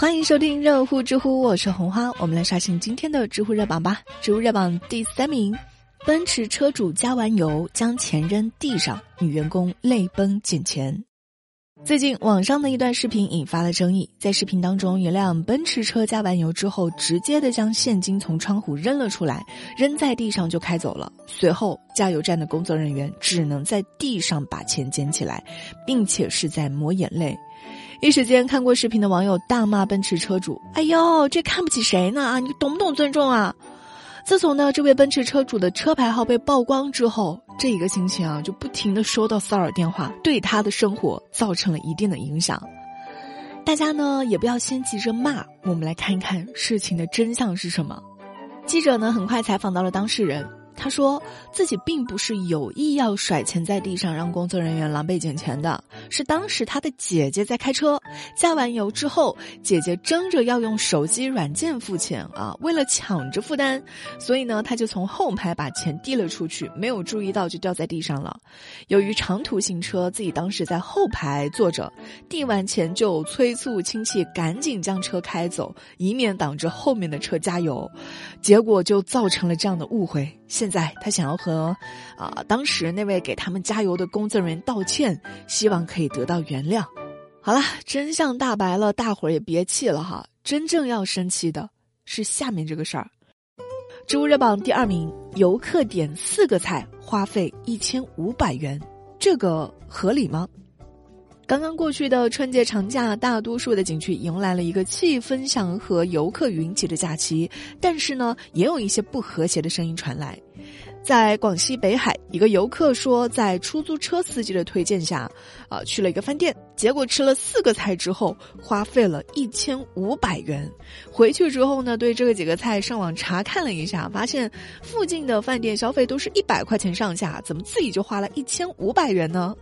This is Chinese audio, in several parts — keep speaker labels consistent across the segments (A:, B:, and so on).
A: 欢迎收听热乎知乎，我是红花，我们来刷新今天的知乎热榜吧。知乎热榜第三名，奔驰车主加完油将钱扔地上，女员工泪崩捡钱。最近网上的一段视频引发了争议，在视频当中，一辆奔驰车加完油之后，直接的将现金从窗户扔了出来，扔在地上就开走了。随后，加油站的工作人员只能在地上把钱捡起来，并且是在抹眼泪。一时间，看过视频的网友大骂奔驰车主：“哎呦，这看不起谁呢？啊，你懂不懂尊重啊？”自从呢，这位奔驰车主的车牌号被曝光之后，这一个星期啊，就不停的收到骚扰电话，对他的生活造成了一定的影响。大家呢，也不要先急着骂，我们来看一看事情的真相是什么。记者呢，很快采访到了当事人。他说自己并不是有意要甩钱在地上让工作人员狼狈捡钱的，是当时他的姐姐在开车，加完油之后，姐姐争着要用手机软件付钱啊，为了抢着负担，所以呢，他就从后排把钱递了出去，没有注意到就掉在地上了。由于长途行车，自己当时在后排坐着，递完钱就催促亲戚赶紧将车开走，以免挡着后面的车加油，结果就造成了这样的误会。现在他想要和，啊，当时那位给他们加油的工作人员道歉，希望可以得到原谅。好了，真相大白了，大伙儿也别气了哈。真正要生气的是下面这个事儿。知乎热榜第二名，游客点四个菜花费一千五百元，这个合理吗？刚刚过去的春节长假，大多数的景区迎来了一个气氛祥和、游客云集的假期。但是呢，也有一些不和谐的声音传来。在广西北海，一个游客说，在出租车司机的推荐下，啊，去了一个饭店，结果吃了四个菜之后，花费了一千五百元。回去之后呢，对这个几个菜上网查看了一下，发现附近的饭店消费都是一百块钱上下，怎么自己就花了一千五百元呢？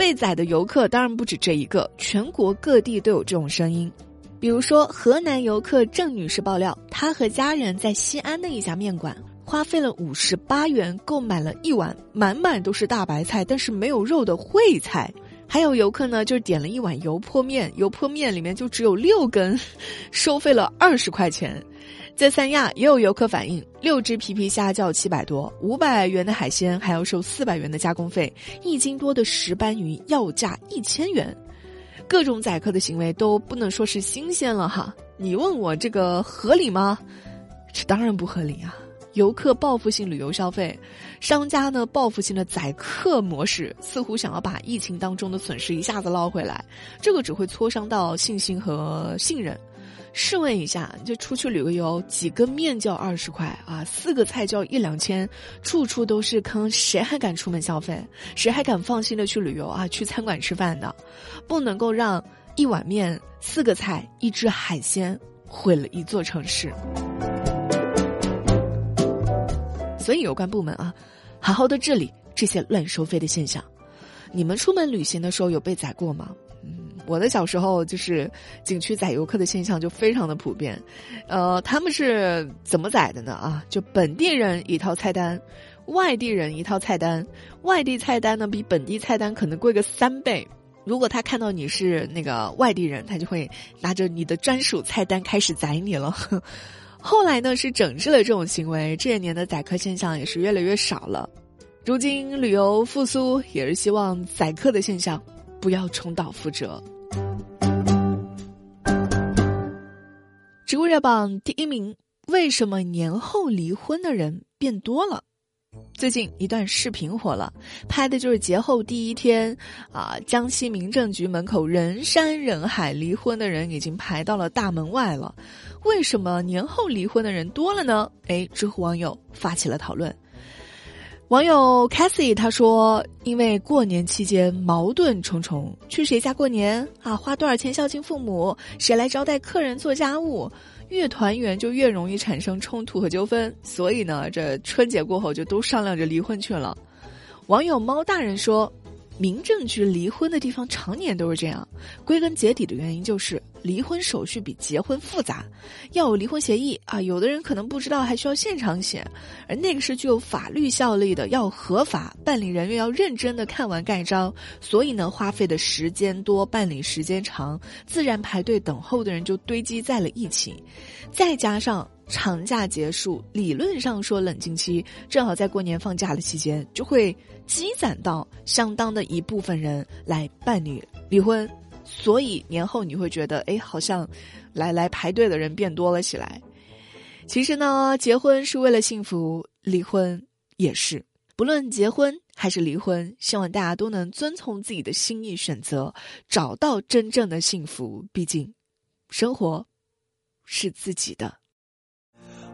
A: 被宰的游客当然不止这一个，全国各地都有这种声音。比如说，河南游客郑女士爆料，她和家人在西安的一家面馆花费了五十八元购买了一碗满满都是大白菜，但是没有肉的烩菜。还有游客呢，就是点了一碗油泼面，油泼面里面就只有六根，收费了二十块钱。在三亚也有游客反映，六只皮皮虾就要七百多，五百元的海鲜还要收四百元的加工费，一斤多的石斑鱼要价一千元，各种宰客的行为都不能说是新鲜了哈。你问我这个合理吗？这当然不合理啊！游客报复性旅游消费，商家呢报复性的宰客模式，似乎想要把疫情当中的损失一下子捞回来，这个只会挫伤到信心和信任。试问一下，就出去旅个游，几个面就要二十块啊，四个菜就要一两千，处处都是坑，谁还敢出门消费？谁还敢放心的去旅游啊？去餐馆吃饭的，不能够让一碗面、四个菜、一只海鲜毁了一座城市。所以有关部门啊，好好的治理这些乱收费的现象。你们出门旅行的时候有被宰过吗？嗯我的小时候就是景区宰游客的现象就非常的普遍，呃，他们是怎么宰的呢？啊，就本地人一套菜单，外地人一套菜单，外地菜单呢比本地菜单可能贵个三倍。如果他看到你是那个外地人，他就会拿着你的专属菜单开始宰你了。后来呢是整治了这种行为，这些年的宰客现象也是越来越少了。如今旅游复苏，也是希望宰客的现象。不要重蹈覆辙。植物热榜第一名：为什么年后离婚的人变多了？最近一段视频火了，拍的就是节后第一天，啊，江西民政局门口人山人海，离婚的人已经排到了大门外了。为什么年后离婚的人多了呢？哎，知乎网友发起了讨论。网友 Cassie 他说：“因为过年期间矛盾重重，去谁家过年啊？花多少钱孝敬父母？谁来招待客人做家务？越团圆就越容易产生冲突和纠纷，所以呢，这春节过后就都商量着离婚去了。”网友猫大人说：“民政局离婚的地方常年都是这样，归根结底的原因就是离婚手续比结婚复杂，要有离婚协议啊，有的人可能不知道还需要现场写，而那个是具有法律效力的，要合法，办理人员要认真的看完盖章，所以呢，花费的时间多，办理时间长，自然排队等候的人就堆积在了一起，再加上。长假结束，理论上说冷静期正好在过年放假的期间，就会积攒到相当的一部分人来办理离婚，所以年后你会觉得，哎，好像来来排队的人变多了起来。其实呢，结婚是为了幸福，离婚也是。不论结婚还是离婚，希望大家都能遵从自己的心意选择，找到真正的幸福。毕竟，生活是自己的。